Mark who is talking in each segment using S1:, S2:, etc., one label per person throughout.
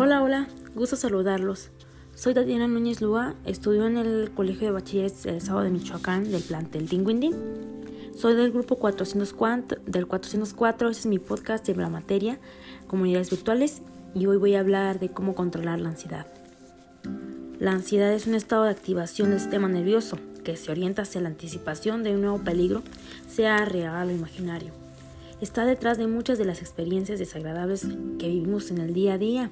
S1: Hola, hola, gusto saludarlos. Soy Tatiana Núñez Lúa, estudio en el Colegio de Bachilleres del Estado de Michoacán del plantel Tinguindín. Soy del grupo 404, del 404, ese es mi podcast de la materia, comunidades virtuales, y hoy voy a hablar de cómo controlar la ansiedad. La ansiedad es un estado de activación del sistema nervioso que se orienta hacia la anticipación de un nuevo peligro, sea real o imaginario. Está detrás de muchas de las experiencias desagradables que vivimos en el día a día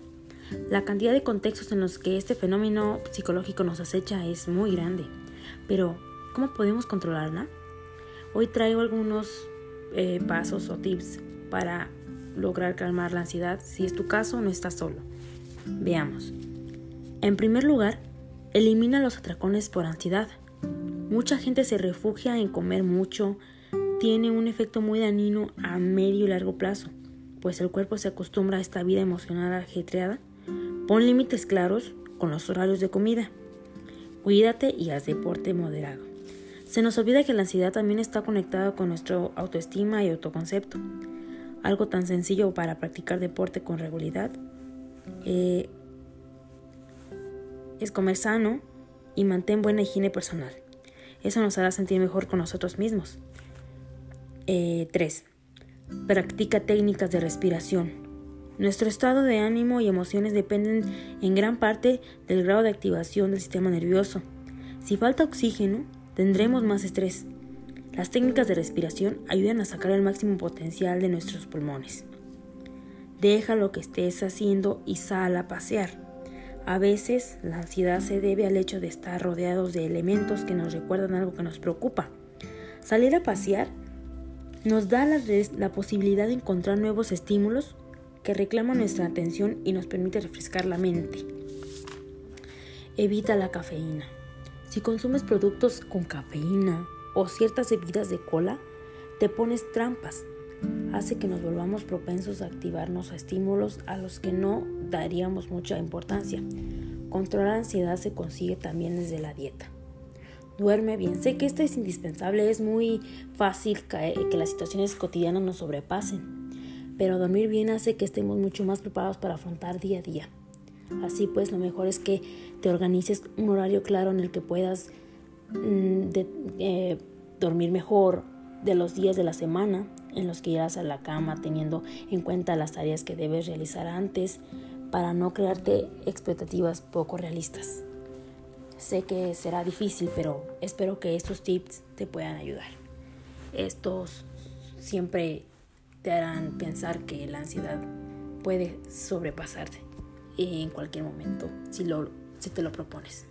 S1: la cantidad de contextos en los que este fenómeno psicológico nos acecha es muy grande, pero ¿cómo podemos controlarla? Hoy traigo algunos eh, pasos o tips para lograr calmar la ansiedad. Si es tu caso, no estás solo. Veamos. En primer lugar, elimina los atracones por ansiedad. Mucha gente se refugia en comer mucho, tiene un efecto muy dañino a medio y largo plazo, pues el cuerpo se acostumbra a esta vida emocional ajetreada Pon límites claros con los horarios de comida. Cuídate y haz deporte moderado. Se nos olvida que la ansiedad también está conectada con nuestra autoestima y autoconcepto. Algo tan sencillo para practicar deporte con regularidad eh, es comer sano y mantén buena higiene personal. Eso nos hará sentir mejor con nosotros mismos. 3. Eh, Practica técnicas de respiración. Nuestro estado de ánimo y emociones dependen en gran parte del grado de activación del sistema nervioso. Si falta oxígeno, tendremos más estrés. Las técnicas de respiración ayudan a sacar el máximo potencial de nuestros pulmones. Deja lo que estés haciendo y sal a pasear. A veces la ansiedad se debe al hecho de estar rodeados de elementos que nos recuerdan algo que nos preocupa. Salir a pasear nos da la, la posibilidad de encontrar nuevos estímulos que reclama nuestra atención y nos permite refrescar la mente. Evita la cafeína. Si consumes productos con cafeína o ciertas bebidas de cola, te pones trampas. Hace que nos volvamos propensos a activarnos a estímulos a los que no daríamos mucha importancia. Controlar la ansiedad se consigue también desde la dieta. Duerme bien. Sé que esto es indispensable, es muy fácil que, las situaciones cotidianas nos sobrepasen pero dormir bien hace que estemos mucho más preparados para afrontar día a día. Así pues, lo mejor es que te organices un horario claro en el que puedas mm, eh, dormir mejor de los días de la semana en los que irás a la cama teniendo en cuenta las tareas que debes realizar antes para no crearte expectativas poco realistas. Sé que será difícil, pero espero que estos tips te puedan ayudar. Estos siempre te harán pensar que la ansiedad puede sobrepasarte en cualquier momento si, lo, si te lo propones.